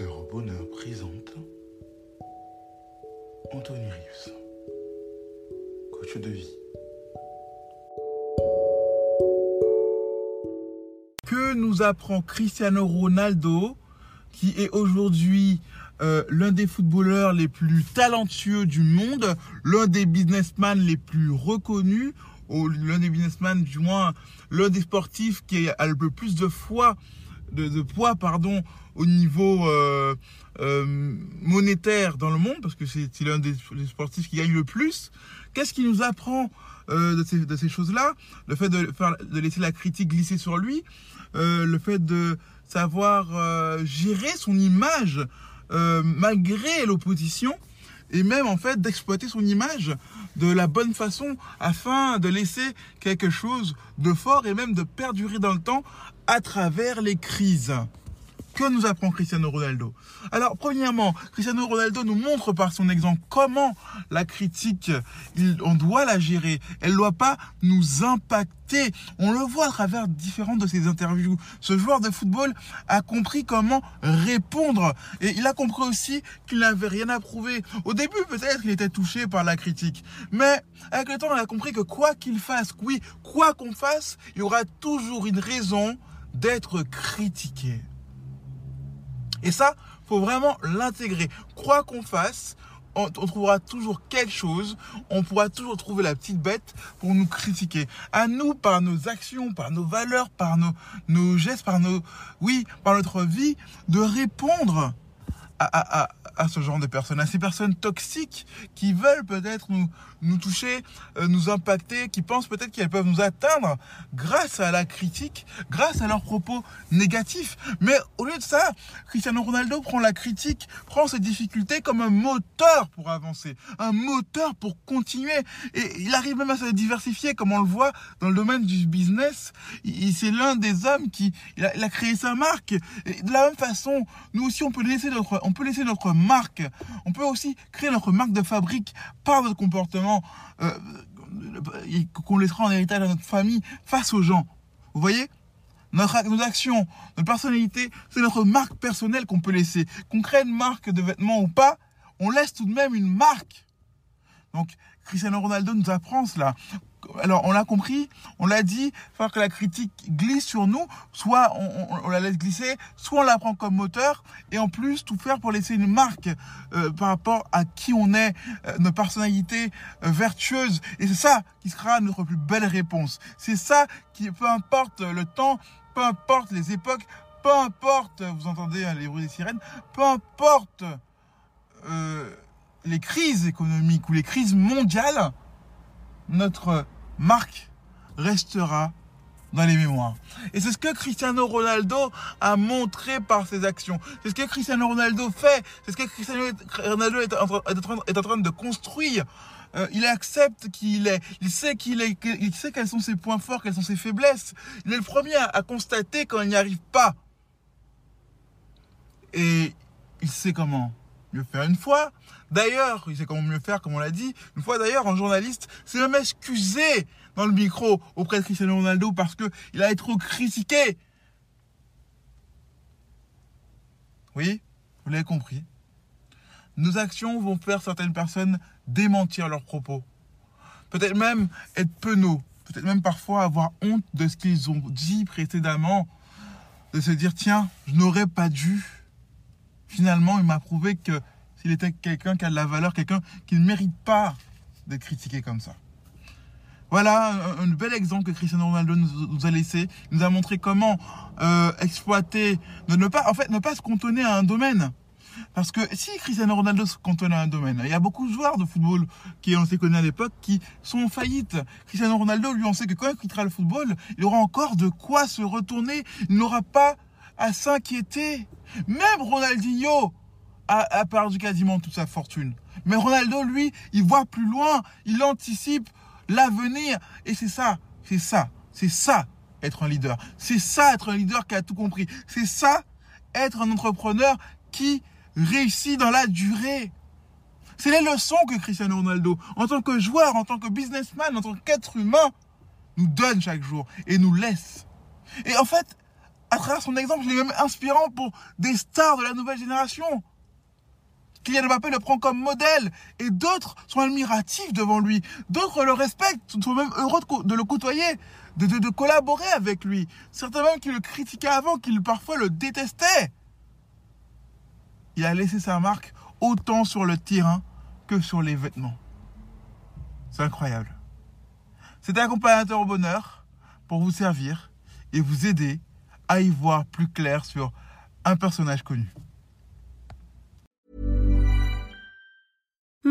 Bonheur présente Anthony Rius, coach de vie. Que nous apprend Cristiano Ronaldo, qui est aujourd'hui euh, l'un des footballeurs les plus talentueux du monde, l'un des businessmen les plus reconnus, ou l'un des businessmen, du moins l'un des sportifs qui a le plus de foi, de, poids, pardon, au niveau euh, euh, monétaire dans le monde, parce que c'est l'un des, des sportifs qui gagne le plus. Qu'est-ce qui nous apprend euh, de ces, choses-là? Le fait de, de laisser la critique glisser sur lui, le fait de savoir gérer son image malgré l'opposition, et même en fait d'exploiter son image de la bonne façon afin de laisser quelque chose de fort et même de perdurer dans le temps à travers les crises. Que nous apprend Cristiano Ronaldo Alors, premièrement, Cristiano Ronaldo nous montre par son exemple comment la critique, on doit la gérer. Elle ne doit pas nous impacter. On le voit à travers différentes de ses interviews. Ce joueur de football a compris comment répondre. Et il a compris aussi qu'il n'avait rien à prouver. Au début, peut-être, il était touché par la critique. Mais avec le temps, on a compris que quoi qu'il fasse, oui, quoi qu'on fasse, il y aura toujours une raison d'être critiqué. Et ça, faut vraiment l'intégrer. Quoi qu'on fasse, on, trouvera toujours quelque chose, on pourra toujours trouver la petite bête pour nous critiquer. À nous, par nos actions, par nos valeurs, par nos, nos gestes, par nos, oui, par notre vie, de répondre à, ce genre de personnes, à ces personnes toxiques qui veulent peut-être nous, toucher, euh, nous impacter, qui pensent peut-être qu'elles peuvent nous atteindre grâce à la critique, grâce à leurs propos négatifs. Mais au lieu de ça, Cristiano Ronaldo prend la critique, prend ses difficultés comme un moteur pour avancer, un moteur pour continuer. Et il arrive même à se diversifier, comme on le voit dans le domaine du business. C'est l'un des hommes qui a, créé sa marque. Et de la même façon, nous aussi, on peut laisser notre, peut laisser notre marque. On peut aussi créer notre marque de fabrique par notre comportement euh, qu'on laissera en héritage à notre famille face aux gens. Vous voyez? Nos actions, notre personnalité, c'est notre marque personnelle qu'on peut laisser. Qu'on crée une marque de vêtements ou pas, on laisse tout de même une marque. Donc, Cristiano Ronaldo nous apprend cela alors on l'a compris, on l'a dit, faire que la critique glisse sur nous, soit on, la laisse glisser, soit on la prend comme moteur, et en plus tout faire pour laisser une marque euh, par rapport à qui on est, euh, notre personnalité euh, vertueuse, et c'est ça qui sera notre plus belle réponse. C'est ça qui, peu importe le temps, peu importe les époques, peu importe, vous entendez hein, les bruits des sirènes, peu importe les crises économiques ou les crises mondiales, notre marque restera dans les mémoires. Et c'est ce que Cristiano Ronaldo a montré par ses actions. C'est ce que Cristiano Ronaldo fait. C'est ce que Cristiano Ronaldo est en, train, de construire. Euh, il accepte qu'il est. Il sait qu'il est. Il sait quels sont ses points forts, quelles sont ses faiblesses. Il est le premier à constater quand il n'y arrive pas. Et il sait comment mieux faire une fois. D'ailleurs, il sait comment mieux faire, comme on l'a dit. Une fois d'ailleurs, un journaliste s'est même excusé dans le micro auprès de Cristiano Ronaldo parce que il a été trop critiqué. Oui, vous l'avez compris. Nos actions vont faire certaines personnes démentir leurs propos. Peut-être même être penauds. peut-être même parfois avoir honte de ce qu'ils ont dit précédemment, de se dire tiens, je n'aurais pas dû. Finalement, il m'a prouvé que s'il était quelqu'un qui a de la valeur, quelqu'un qui ne mérite pas d'être critiqué comme ça. Voilà un, bel exemple que Cristiano Ronaldo nous, a laissé. Il nous a montré comment euh, exploiter, ne pas, en fait, ne pas se contenir à un domaine. Parce que si Cristiano Ronaldo se cantonnait à un domaine, il y a beaucoup de joueurs de football qui, on s'est connus à l'époque, qui sont en faillite. Cristiano Ronaldo, lui, on sait que quand il quittera le football, il aura encore de quoi se retourner. Il n'aura pas à s'inquiéter. Même Ronaldinho a, perdu quasiment toute sa fortune. Mais Ronaldo, lui, il voit plus loin, il anticipe l'avenir. Et c'est ça, c'est ça, c'est ça être un leader. C'est ça être un leader qui a tout compris. C'est ça être un entrepreneur qui réussit dans la durée. C'est les leçons que Cristiano Ronaldo, en tant que joueur, en tant que businessman, en tant qu'être humain, nous donne chaque jour et nous laisse. Et en fait, à travers son exemple, il est même inspirant pour des stars de la nouvelle génération. Kylian Mbappé le prend comme modèle et d'autres sont admiratifs devant lui. D'autres le respectent, sont même heureux de le côtoyer, de, collaborer avec lui. Certains même qui le critiquaient avant, qui parfois le détestaient il a laissé sa marque autant sur le terrain que sur les vêtements. C'est incroyable. C'est un accompagnateur au bonheur pour vous servir et vous aider à y voir plus clair sur un personnage connu.